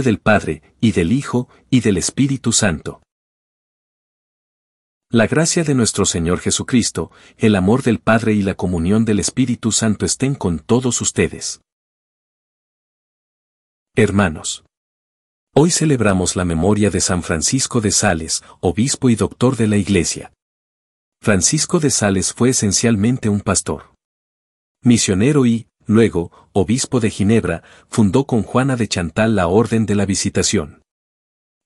del Padre, y del Hijo, y del Espíritu Santo. La gracia de nuestro Señor Jesucristo, el amor del Padre y la comunión del Espíritu Santo estén con todos ustedes. Hermanos. Hoy celebramos la memoria de San Francisco de Sales, obispo y doctor de la Iglesia. Francisco de Sales fue esencialmente un pastor. Misionero y, luego, obispo de Ginebra, fundó con Juana de Chantal la Orden de la Visitación.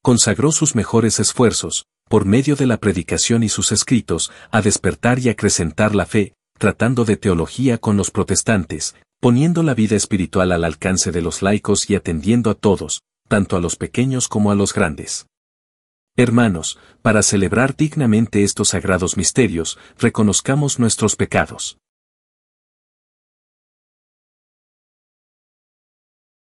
Consagró sus mejores esfuerzos, por medio de la predicación y sus escritos, a despertar y acrecentar la fe, tratando de teología con los protestantes, poniendo la vida espiritual al alcance de los laicos y atendiendo a todos, tanto a los pequeños como a los grandes. Hermanos, para celebrar dignamente estos sagrados misterios, reconozcamos nuestros pecados.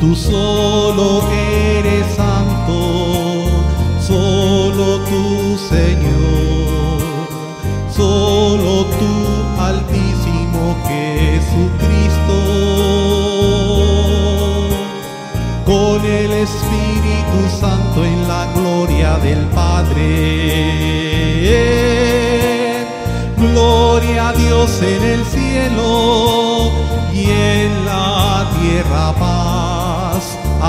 Tú solo eres santo, solo tú Señor, solo tú altísimo Jesucristo. Con el Espíritu Santo en la gloria del Padre. Gloria a Dios en el cielo y en la tierra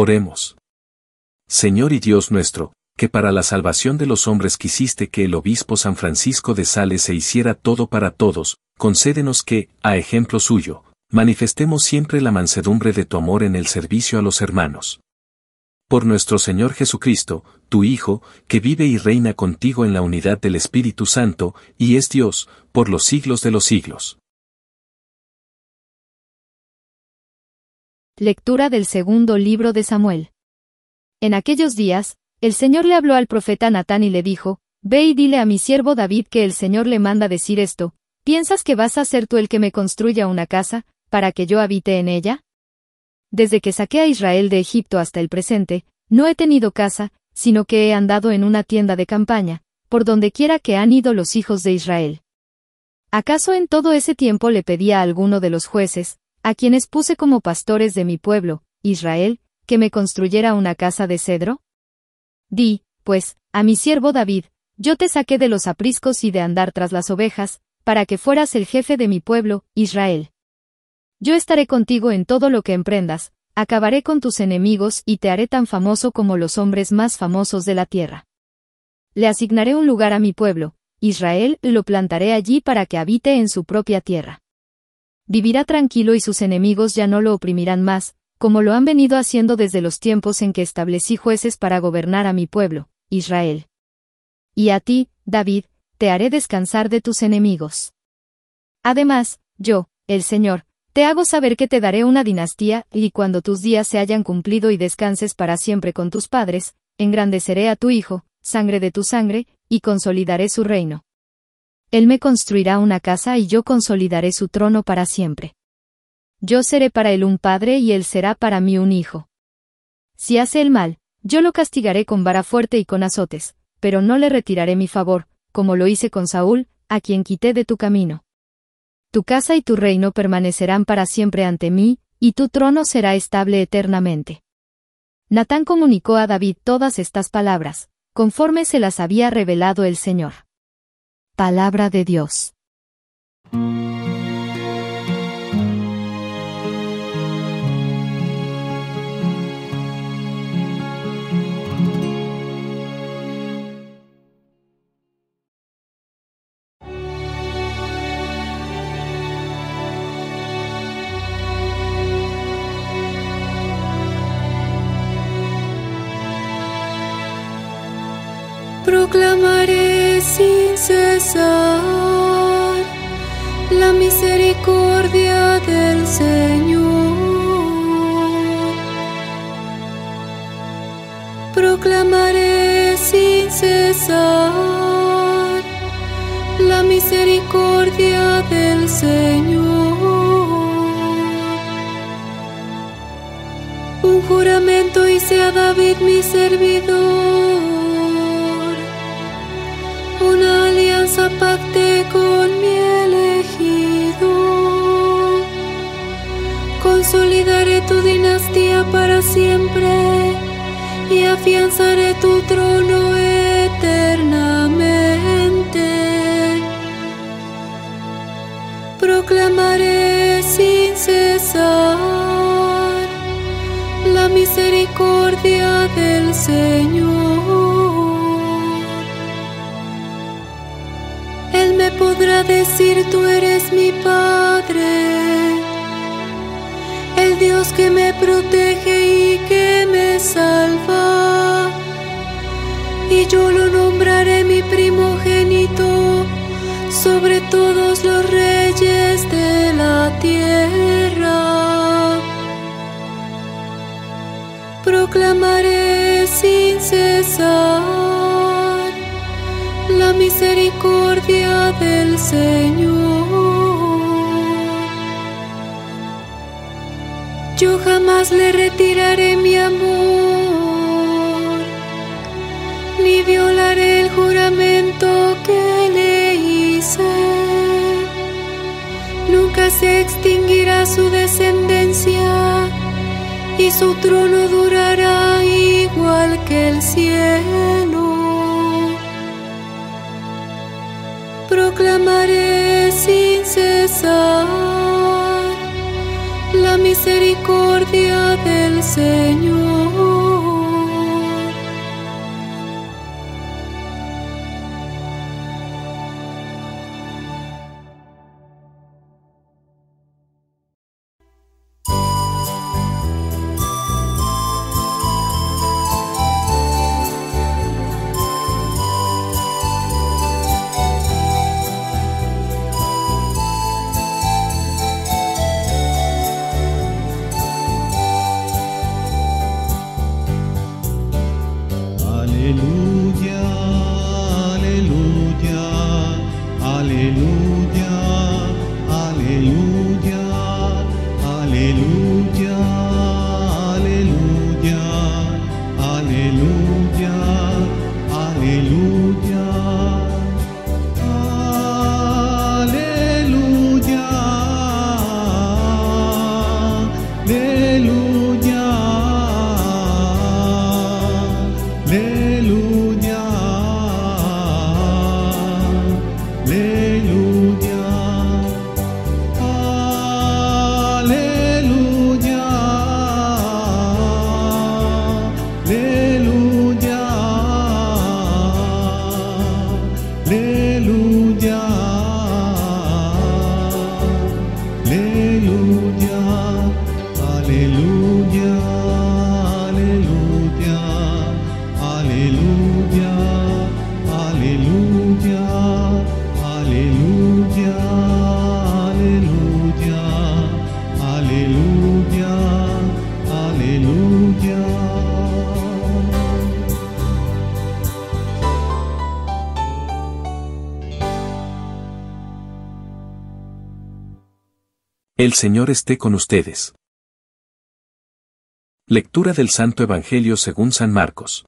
Oremos. Señor y Dios nuestro, que para la salvación de los hombres quisiste que el obispo San Francisco de Sales se hiciera todo para todos, concédenos que, a ejemplo suyo, manifestemos siempre la mansedumbre de tu amor en el servicio a los hermanos. Por nuestro Señor Jesucristo, tu Hijo, que vive y reina contigo en la unidad del Espíritu Santo, y es Dios, por los siglos de los siglos. Lectura del segundo libro de Samuel. En aquellos días, el Señor le habló al profeta Natán y le dijo, Ve y dile a mi siervo David que el Señor le manda decir esto, ¿piensas que vas a ser tú el que me construya una casa, para que yo habite en ella? Desde que saqué a Israel de Egipto hasta el presente, no he tenido casa, sino que he andado en una tienda de campaña, por donde quiera que han ido los hijos de Israel. ¿Acaso en todo ese tiempo le pedí a alguno de los jueces, a quienes puse como pastores de mi pueblo, Israel, que me construyera una casa de cedro? Di, pues, a mi siervo David, yo te saqué de los apriscos y de andar tras las ovejas, para que fueras el jefe de mi pueblo, Israel. Yo estaré contigo en todo lo que emprendas, acabaré con tus enemigos y te haré tan famoso como los hombres más famosos de la tierra. Le asignaré un lugar a mi pueblo, Israel, lo plantaré allí para que habite en su propia tierra. Vivirá tranquilo y sus enemigos ya no lo oprimirán más, como lo han venido haciendo desde los tiempos en que establecí jueces para gobernar a mi pueblo, Israel. Y a ti, David, te haré descansar de tus enemigos. Además, yo, el Señor, te hago saber que te daré una dinastía, y cuando tus días se hayan cumplido y descanses para siempre con tus padres, engrandeceré a tu hijo, sangre de tu sangre, y consolidaré su reino. Él me construirá una casa y yo consolidaré su trono para siempre. Yo seré para él un padre y él será para mí un hijo. Si hace el mal, yo lo castigaré con vara fuerte y con azotes, pero no le retiraré mi favor, como lo hice con Saúl, a quien quité de tu camino. Tu casa y tu reino permanecerán para siempre ante mí, y tu trono será estable eternamente. Natán comunicó a David todas estas palabras, conforme se las había revelado el Señor. Palabra de Dios. proclamaré sin cesar la misericordia del Señor. Proclamaré sin cesar la misericordia del Señor. Un juramento hice a David mi servidor pacté con mi elegido. Consolidaré tu dinastía para siempre y afianzaré tu trono eternamente. Proclamaré sin cesar la misericordia del Señor. Podrá decir tú eres mi Padre, el Dios que me protege y que me salva. Y yo lo nombraré mi primogénito sobre todos los reyes de la tierra. Proclamaré sin cesar del Señor. Yo jamás le retiraré mi amor, ni violaré el juramento que le hice. Nunca se extinguirá su descendencia y su trono durará igual que el cielo. Proclamaré sin cesar la misericordia del Señor. El Señor esté con ustedes. Lectura del Santo Evangelio según San Marcos.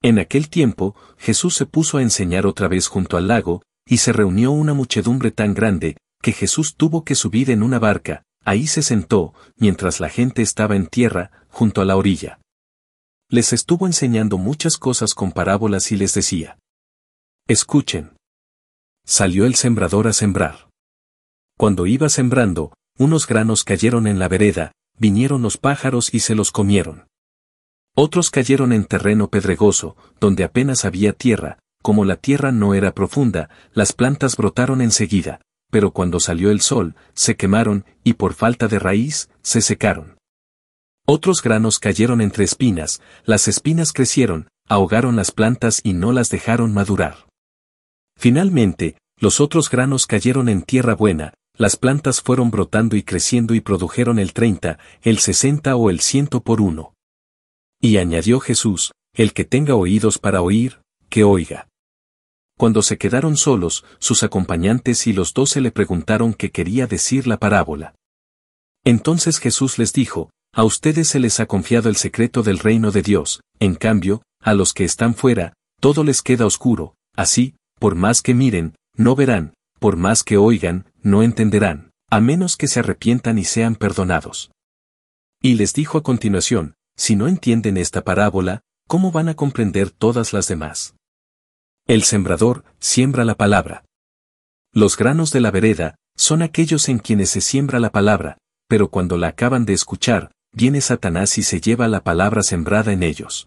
En aquel tiempo, Jesús se puso a enseñar otra vez junto al lago, y se reunió una muchedumbre tan grande, que Jesús tuvo que subir en una barca, ahí se sentó, mientras la gente estaba en tierra, junto a la orilla. Les estuvo enseñando muchas cosas con parábolas y les decía. Escuchen. Salió el sembrador a sembrar. Cuando iba sembrando, unos granos cayeron en la vereda, vinieron los pájaros y se los comieron. Otros cayeron en terreno pedregoso, donde apenas había tierra, como la tierra no era profunda, las plantas brotaron enseguida, pero cuando salió el sol, se quemaron, y por falta de raíz, se secaron. Otros granos cayeron entre espinas, las espinas crecieron, ahogaron las plantas y no las dejaron madurar. Finalmente, los otros granos cayeron en tierra buena, las plantas fueron brotando y creciendo y produjeron el 30, el 60 o el ciento por uno. Y añadió Jesús, el que tenga oídos para oír, que oiga. Cuando se quedaron solos, sus acompañantes y los doce le preguntaron qué quería decir la parábola. Entonces Jesús les dijo, a ustedes se les ha confiado el secreto del reino de Dios, en cambio, a los que están fuera, todo les queda oscuro, así, por más que miren, no verán, por más que oigan, no entenderán, a menos que se arrepientan y sean perdonados. Y les dijo a continuación, si no entienden esta parábola, ¿cómo van a comprender todas las demás? El sembrador siembra la palabra. Los granos de la vereda son aquellos en quienes se siembra la palabra, pero cuando la acaban de escuchar, viene Satanás y se lleva la palabra sembrada en ellos.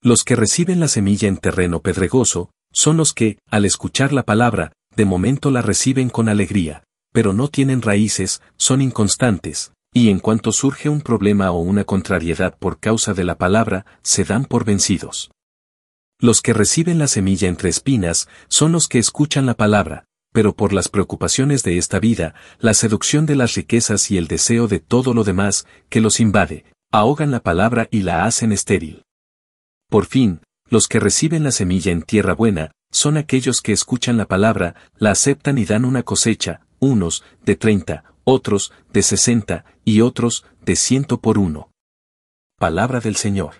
Los que reciben la semilla en terreno pedregoso, son los que, al escuchar la palabra, de momento la reciben con alegría, pero no tienen raíces, son inconstantes, y en cuanto surge un problema o una contrariedad por causa de la palabra, se dan por vencidos. Los que reciben la semilla entre espinas son los que escuchan la palabra, pero por las preocupaciones de esta vida, la seducción de las riquezas y el deseo de todo lo demás que los invade, ahogan la palabra y la hacen estéril. Por fin, los que reciben la semilla en tierra buena, son aquellos que escuchan la palabra, la aceptan y dan una cosecha, unos, de treinta, otros, de sesenta, y otros, de ciento por uno. Palabra del Señor.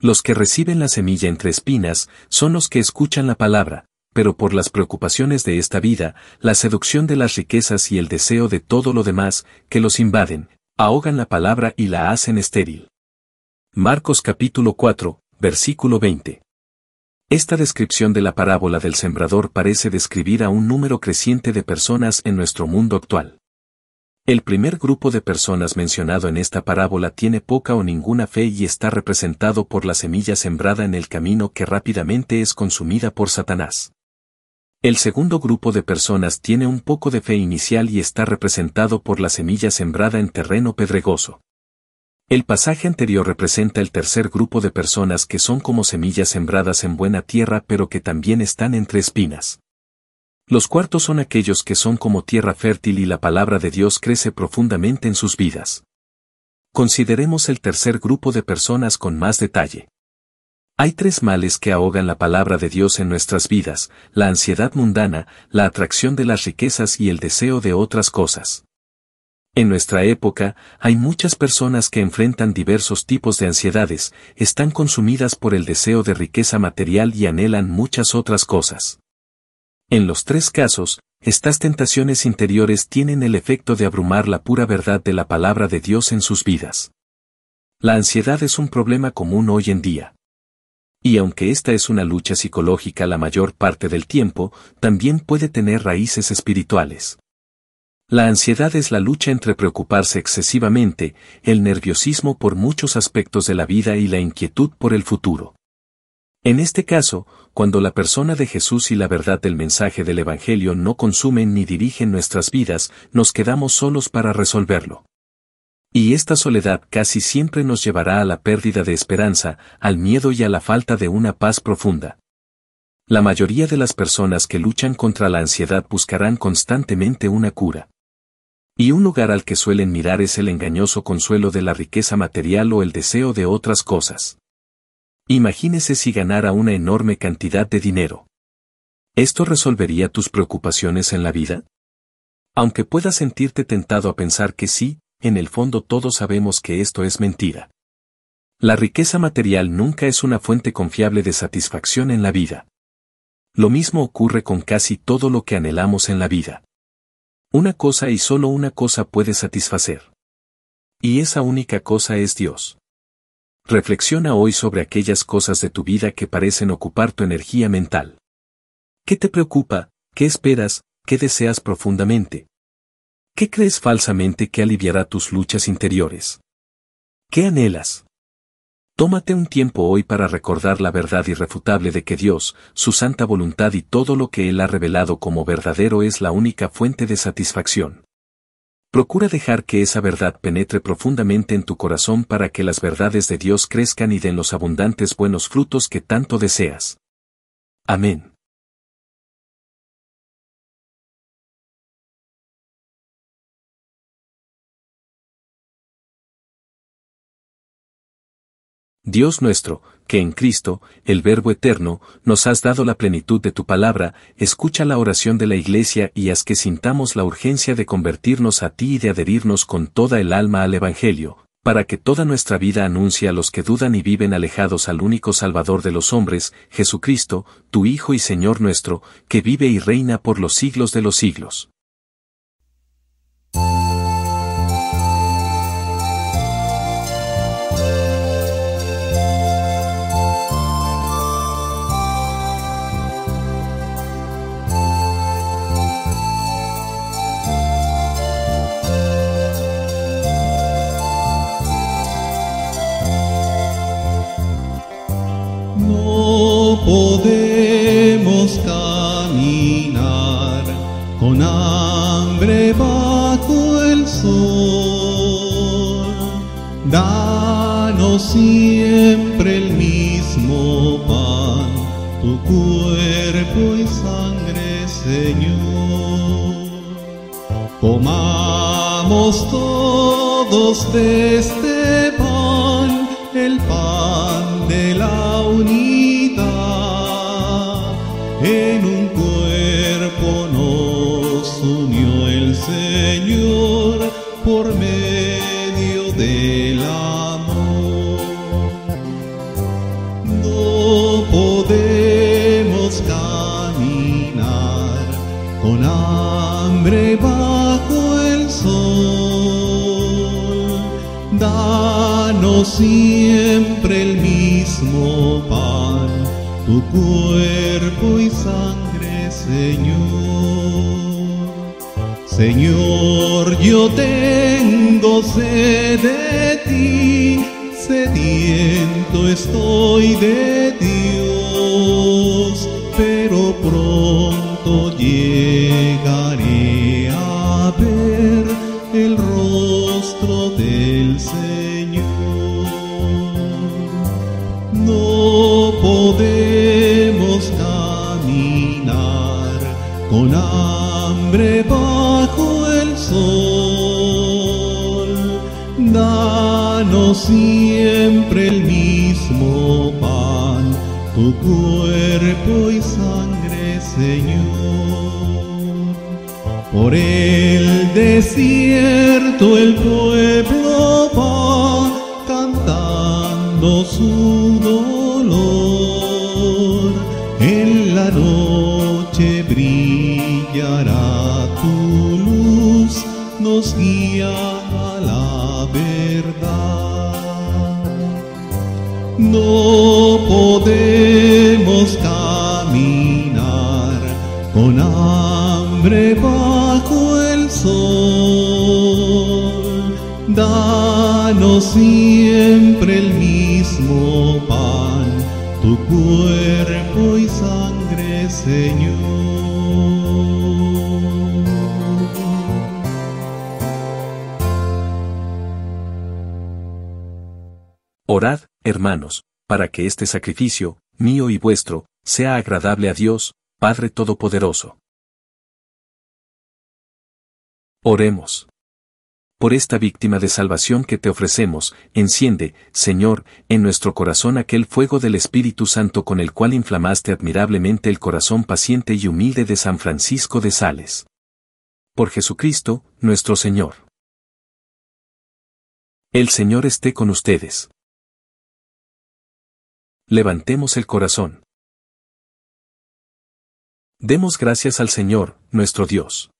Los que reciben la semilla entre espinas, son los que escuchan la palabra, pero por las preocupaciones de esta vida, la seducción de las riquezas y el deseo de todo lo demás, que los invaden, ahogan la palabra y la hacen estéril. Marcos capítulo 4, Versículo 20. Esta descripción de la parábola del sembrador parece describir a un número creciente de personas en nuestro mundo actual. El primer grupo de personas mencionado en esta parábola tiene poca o ninguna fe y está representado por la semilla sembrada en el camino que rápidamente es consumida por Satanás. El segundo grupo de personas tiene un poco de fe inicial y está representado por la semilla sembrada en terreno pedregoso. El pasaje anterior representa el tercer grupo de personas que son como semillas sembradas en buena tierra pero que también están entre espinas. Los cuartos son aquellos que son como tierra fértil y la palabra de Dios crece profundamente en sus vidas. Consideremos el tercer grupo de personas con más detalle. Hay tres males que ahogan la palabra de Dios en nuestras vidas, la ansiedad mundana, la atracción de las riquezas y el deseo de otras cosas. En nuestra época, hay muchas personas que enfrentan diversos tipos de ansiedades, están consumidas por el deseo de riqueza material y anhelan muchas otras cosas. En los tres casos, estas tentaciones interiores tienen el efecto de abrumar la pura verdad de la palabra de Dios en sus vidas. La ansiedad es un problema común hoy en día. Y aunque esta es una lucha psicológica la mayor parte del tiempo, también puede tener raíces espirituales. La ansiedad es la lucha entre preocuparse excesivamente, el nerviosismo por muchos aspectos de la vida y la inquietud por el futuro. En este caso, cuando la persona de Jesús y la verdad del mensaje del Evangelio no consumen ni dirigen nuestras vidas, nos quedamos solos para resolverlo. Y esta soledad casi siempre nos llevará a la pérdida de esperanza, al miedo y a la falta de una paz profunda. La mayoría de las personas que luchan contra la ansiedad buscarán constantemente una cura. Y un lugar al que suelen mirar es el engañoso consuelo de la riqueza material o el deseo de otras cosas. Imagínese si ganara una enorme cantidad de dinero. ¿Esto resolvería tus preocupaciones en la vida? Aunque puedas sentirte tentado a pensar que sí, en el fondo todos sabemos que esto es mentira. La riqueza material nunca es una fuente confiable de satisfacción en la vida. Lo mismo ocurre con casi todo lo que anhelamos en la vida. Una cosa y solo una cosa puede satisfacer. Y esa única cosa es Dios. Reflexiona hoy sobre aquellas cosas de tu vida que parecen ocupar tu energía mental. ¿Qué te preocupa? ¿Qué esperas? ¿Qué deseas profundamente? ¿Qué crees falsamente que aliviará tus luchas interiores? ¿Qué anhelas? Tómate un tiempo hoy para recordar la verdad irrefutable de que Dios, su santa voluntad y todo lo que Él ha revelado como verdadero es la única fuente de satisfacción. Procura dejar que esa verdad penetre profundamente en tu corazón para que las verdades de Dios crezcan y den los abundantes buenos frutos que tanto deseas. Amén. Dios nuestro, que en Cristo, el Verbo eterno, nos has dado la plenitud de tu palabra, escucha la oración de la Iglesia y haz que sintamos la urgencia de convertirnos a ti y de adherirnos con toda el alma al Evangelio, para que toda nuestra vida anuncie a los que dudan y viven alejados al único Salvador de los hombres, Jesucristo, tu Hijo y Señor nuestro, que vive y reina por los siglos de los siglos. Estoy de Dios, pero pronto llegaré a ver el rostro del Señor. No podemos con hambre Siempre el mismo pan, tu cuerpo y sangre, Señor. Por el desierto el pueblo va cantando su dolor en la noche brillará tu luz, nos guía hambre bajo el sol. Danos siempre el mismo pan, tu cuerpo y sangre, Señor. Orad, hermanos, para que este sacrificio, mío y vuestro, sea agradable a Dios, Padre Todopoderoso. Oremos. Por esta víctima de salvación que te ofrecemos, enciende, Señor, en nuestro corazón aquel fuego del Espíritu Santo con el cual inflamaste admirablemente el corazón paciente y humilde de San Francisco de Sales. Por Jesucristo, nuestro Señor. El Señor esté con ustedes. Levantemos el corazón. Demos gracias al Señor, nuestro Dios.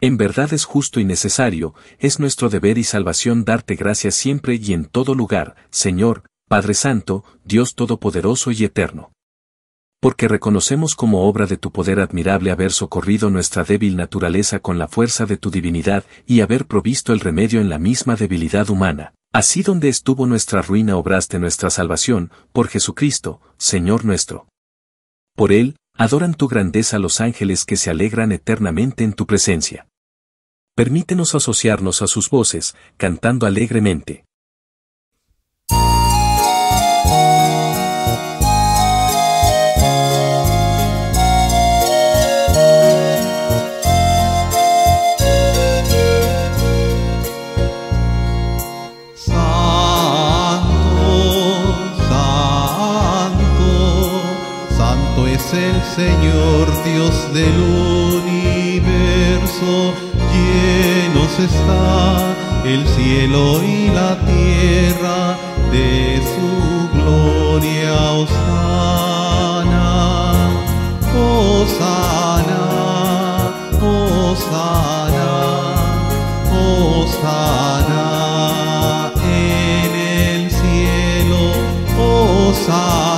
En verdad es justo y necesario, es nuestro deber y salvación darte gracias siempre y en todo lugar, Señor, Padre Santo, Dios Todopoderoso y Eterno. Porque reconocemos como obra de tu poder admirable haber socorrido nuestra débil naturaleza con la fuerza de tu divinidad y haber provisto el remedio en la misma debilidad humana. Así donde estuvo nuestra ruina obraste nuestra salvación, por Jesucristo, Señor nuestro. Por Él, adoran tu grandeza los ángeles que se alegran eternamente en tu presencia. Permítenos asociarnos a sus voces, cantando alegremente. el Señor Dios del universo, está el cielo y la tierra de su gloria. Osana, Osana, Osana, Osana en el cielo, Osana.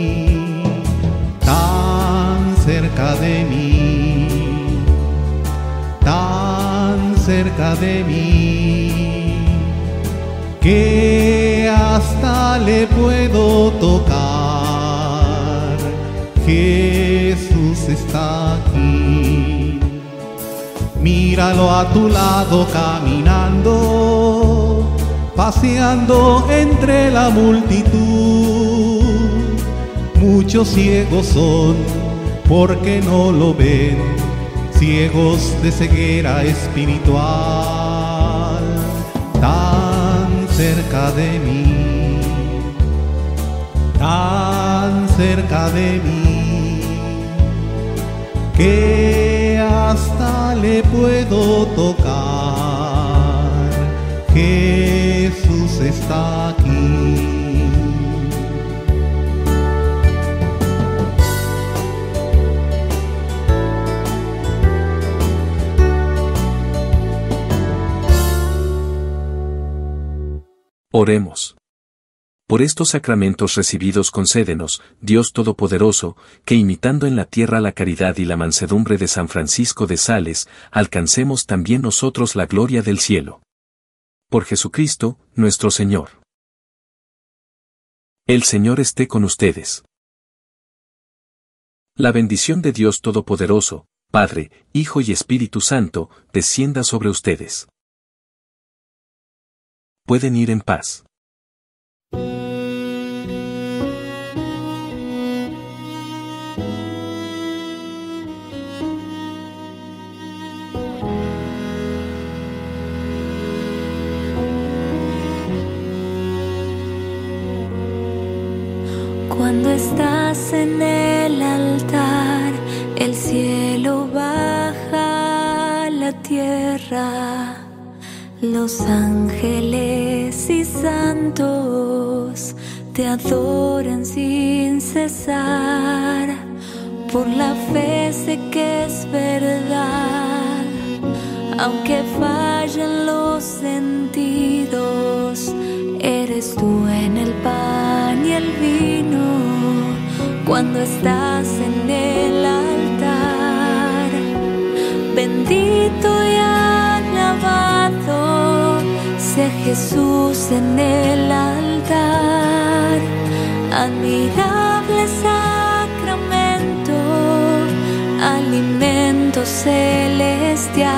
cerca de mí, tan cerca de mí, que hasta le puedo tocar. Jesús está aquí. Míralo a tu lado caminando, paseando entre la multitud. Muchos ciegos son porque no lo ven, ciegos de ceguera espiritual, tan cerca de mí, tan cerca de mí que hasta le puedo tocar. Jesús está aquí. Oremos. Por estos sacramentos recibidos concédenos, Dios Todopoderoso, que imitando en la tierra la caridad y la mansedumbre de San Francisco de Sales, alcancemos también nosotros la gloria del cielo. Por Jesucristo, nuestro Señor. El Señor esté con ustedes. La bendición de Dios Todopoderoso, Padre, Hijo y Espíritu Santo, descienda sobre ustedes. Pueden ir en paz. Cuando estás en el altar, el cielo baja la tierra. Los ángeles y santos te adoran sin cesar. Por la fe sé que es verdad, aunque fallen los sentidos, eres tú en el pan y el vino cuando estás en el altar. Bendito Jesús en el altar. Admirable sacramento, alimento celestial.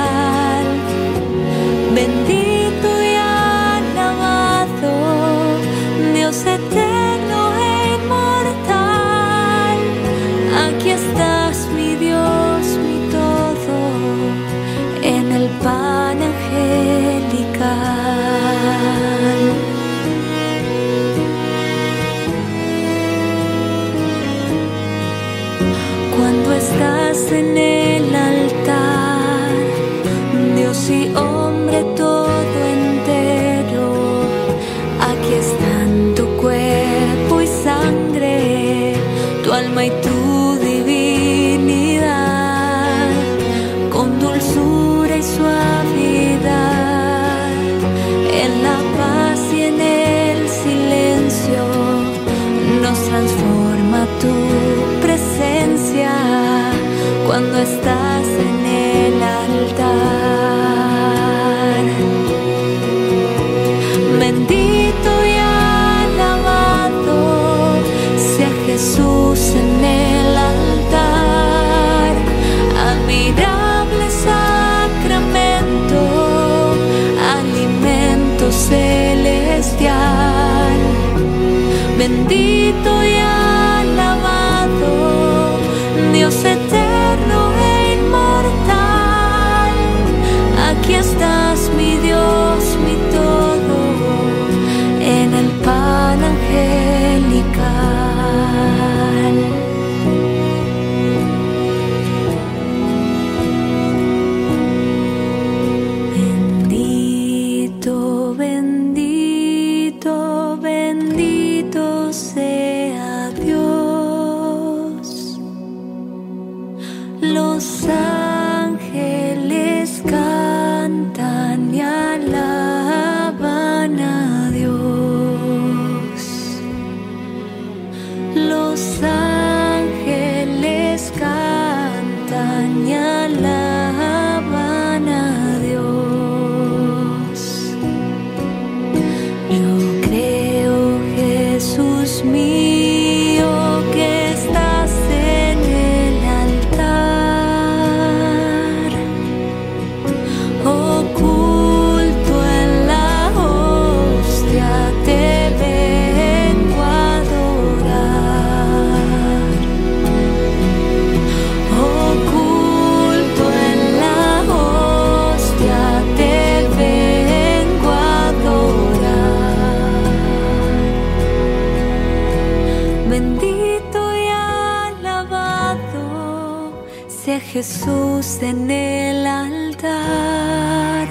Jesús en el altar,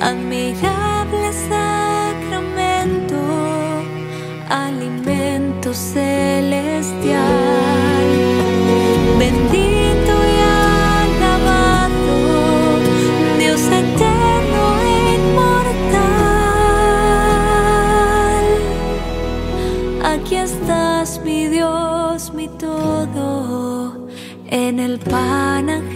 admirable sacramento, alimento celestial. Bendito y alabado, Dios eterno e inmortal. Aquí estás mi Dios, mi todo en el pan